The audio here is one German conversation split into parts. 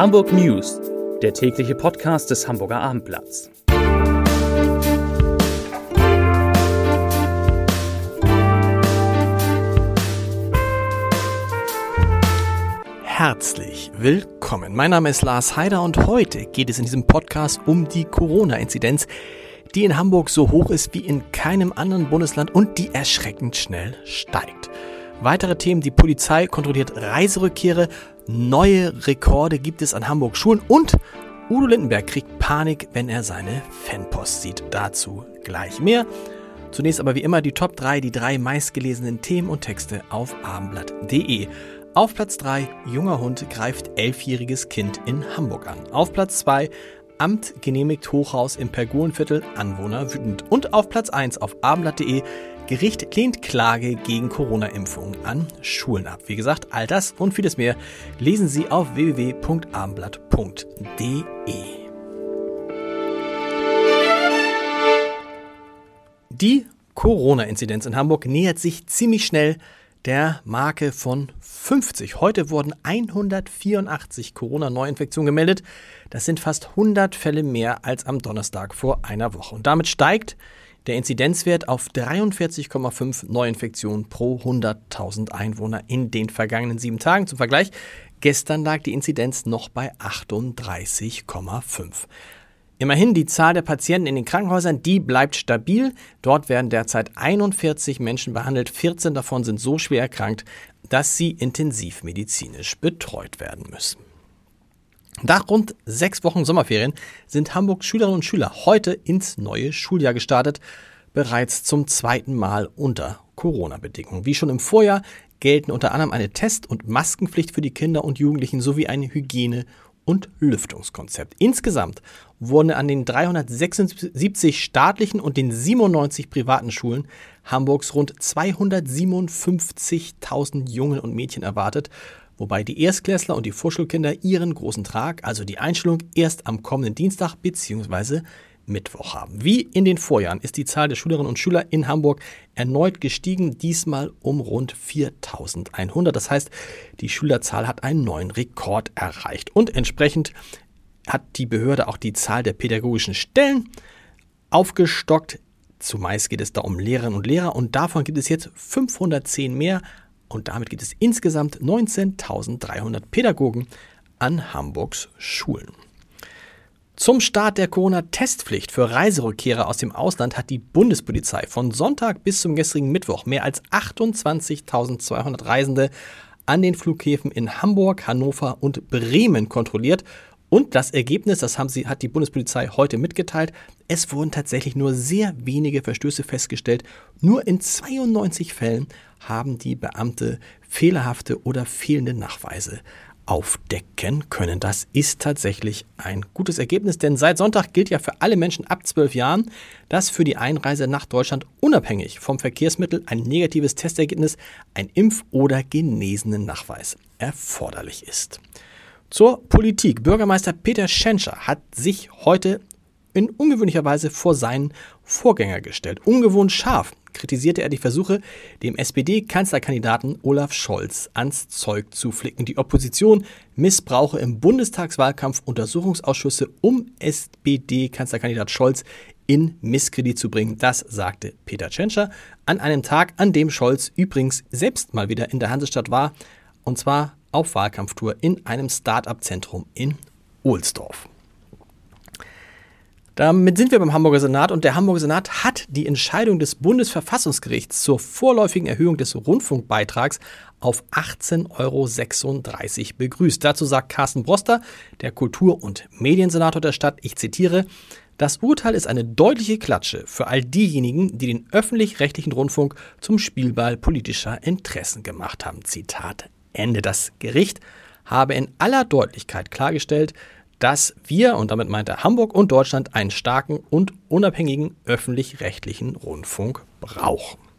Hamburg News, der tägliche Podcast des Hamburger Abendblatts. Herzlich willkommen. Mein Name ist Lars Heider und heute geht es in diesem Podcast um die Corona-Inzidenz, die in Hamburg so hoch ist wie in keinem anderen Bundesland und die erschreckend schnell steigt. Weitere Themen, die Polizei kontrolliert Reiserückkehre, neue Rekorde gibt es an Hamburg Schulen und Udo Lindenberg kriegt Panik, wenn er seine Fanpost sieht. Dazu gleich mehr. Zunächst aber wie immer die Top 3, die drei meistgelesenen Themen und Texte auf abendblatt.de. Auf Platz 3, junger Hund greift elfjähriges Kind in Hamburg an. Auf Platz 2, Amt genehmigt Hochhaus im Pergulenviertel, Anwohner wütend. Und auf Platz 1 auf abendblatt.de, Gericht lehnt Klage gegen Corona-Impfungen an Schulen ab. Wie gesagt, all das und vieles mehr lesen Sie auf www.abendblatt.de. Die Corona-Inzidenz in Hamburg nähert sich ziemlich schnell der Marke von 50. Heute wurden 184 Corona-Neuinfektionen gemeldet. Das sind fast 100 Fälle mehr als am Donnerstag vor einer Woche. Und damit steigt der Inzidenzwert auf 43,5 Neuinfektionen pro 100.000 Einwohner in den vergangenen sieben Tagen. Zum Vergleich, gestern lag die Inzidenz noch bei 38,5. Immerhin die Zahl der Patienten in den Krankenhäusern, die bleibt stabil. Dort werden derzeit 41 Menschen behandelt. 14 davon sind so schwer erkrankt, dass sie intensivmedizinisch betreut werden müssen. Nach rund sechs Wochen Sommerferien sind Hamburgs Schülerinnen und Schüler heute ins neue Schuljahr gestartet, bereits zum zweiten Mal unter Corona-Bedingungen. Wie schon im Vorjahr gelten unter anderem eine Test- und Maskenpflicht für die Kinder und Jugendlichen sowie ein Hygiene- und Lüftungskonzept. Insgesamt wurden an den 376 staatlichen und den 97 privaten Schulen Hamburgs rund 257.000 Jungen und Mädchen erwartet, wobei die Erstklässler und die Vorschulkinder ihren großen Trag, also die Einstellung, erst am kommenden Dienstag bzw. Mittwoch haben. Wie in den Vorjahren ist die Zahl der Schülerinnen und Schüler in Hamburg erneut gestiegen, diesmal um rund 4100. Das heißt, die Schülerzahl hat einen neuen Rekord erreicht. Und entsprechend hat die Behörde auch die Zahl der pädagogischen Stellen aufgestockt. Zumeist geht es da um Lehrerinnen und Lehrer und davon gibt es jetzt 510 mehr und damit gibt es insgesamt 19.300 Pädagogen an Hamburgs Schulen. Zum Start der Corona-Testpflicht für Reiserückkehrer aus dem Ausland hat die Bundespolizei von Sonntag bis zum gestrigen Mittwoch mehr als 28.200 Reisende an den Flughäfen in Hamburg, Hannover und Bremen kontrolliert. Und das Ergebnis, das haben sie, hat die Bundespolizei heute mitgeteilt, es wurden tatsächlich nur sehr wenige Verstöße festgestellt. Nur in 92 Fällen haben die Beamte fehlerhafte oder fehlende Nachweise aufdecken können. Das ist tatsächlich ein gutes Ergebnis, denn seit Sonntag gilt ja für alle Menschen ab 12 Jahren, dass für die Einreise nach Deutschland unabhängig vom Verkehrsmittel ein negatives Testergebnis, ein Impf- oder genesenen Nachweis erforderlich ist. Zur Politik. Bürgermeister Peter Schenscher hat sich heute in ungewöhnlicher Weise vor seinen Vorgänger gestellt. Ungewohnt scharf kritisierte er die Versuche, dem SPD-Kanzlerkandidaten Olaf Scholz ans Zeug zu flicken. Die Opposition missbrauche im Bundestagswahlkampf Untersuchungsausschüsse, um SPD-Kanzlerkandidat Scholz in Misskredit zu bringen. Das sagte Peter Tschentscher an einem Tag, an dem Scholz übrigens selbst mal wieder in der Hansestadt war, und zwar auf Wahlkampftour in einem Start-up-Zentrum in Ohlsdorf. Damit sind wir beim Hamburger Senat und der Hamburger Senat hat die Entscheidung des Bundesverfassungsgerichts zur vorläufigen Erhöhung des Rundfunkbeitrags auf 18,36 Euro begrüßt. Dazu sagt Carsten Broster, der Kultur- und Mediensenator der Stadt, ich zitiere, das Urteil ist eine deutliche Klatsche für all diejenigen, die den öffentlich-rechtlichen Rundfunk zum Spielball politischer Interessen gemacht haben. Zitat Ende. Das Gericht habe in aller Deutlichkeit klargestellt, dass wir, und damit meint er Hamburg und Deutschland, einen starken und unabhängigen öffentlich-rechtlichen Rundfunk brauchen.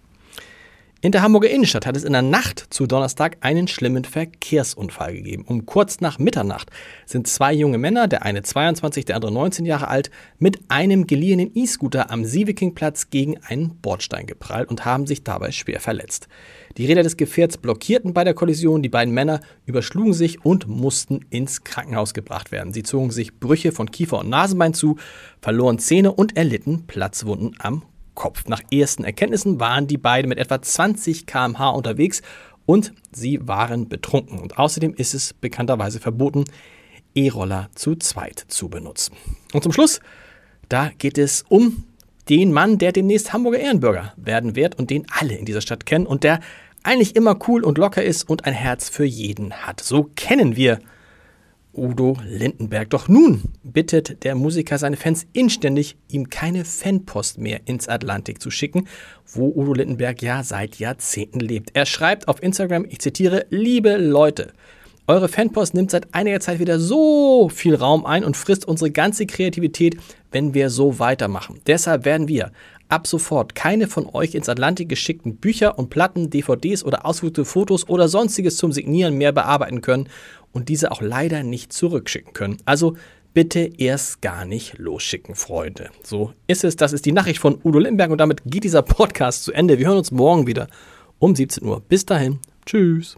In der Hamburger Innenstadt hat es in der Nacht zu Donnerstag einen schlimmen Verkehrsunfall gegeben. Um kurz nach Mitternacht sind zwei junge Männer, der eine 22, der andere 19 Jahre alt, mit einem geliehenen E-Scooter am Sievekingplatz gegen einen Bordstein geprallt und haben sich dabei schwer verletzt. Die Räder des Gefährts blockierten bei der Kollision, die beiden Männer überschlugen sich und mussten ins Krankenhaus gebracht werden. Sie zogen sich Brüche von Kiefer und Nasenbein zu, verloren Zähne und erlitten Platzwunden am Kopf. Nach ersten Erkenntnissen waren die beiden mit etwa 20 km/h unterwegs und sie waren betrunken. Und außerdem ist es bekannterweise verboten, E-Roller zu zweit zu benutzen. Und zum Schluss, da geht es um den Mann, der demnächst Hamburger Ehrenbürger werden wird und den alle in dieser Stadt kennen und der eigentlich immer cool und locker ist und ein Herz für jeden hat. So kennen wir Udo Lindenberg. Doch nun bittet der Musiker seine Fans inständig, ihm keine Fanpost mehr ins Atlantik zu schicken, wo Udo Lindenberg ja seit Jahrzehnten lebt. Er schreibt auf Instagram, ich zitiere, liebe Leute, eure Fanpost nimmt seit einiger Zeit wieder so viel Raum ein und frisst unsere ganze Kreativität, wenn wir so weitermachen. Deshalb werden wir ab sofort keine von euch ins Atlantik geschickten Bücher und Platten, DVDs oder ausgedruckte Fotos oder sonstiges zum Signieren mehr bearbeiten können und diese auch leider nicht zurückschicken können. Also bitte erst gar nicht losschicken, Freunde. So ist es. Das ist die Nachricht von Udo Limberg und damit geht dieser Podcast zu Ende. Wir hören uns morgen wieder um 17 Uhr. Bis dahin. Tschüss.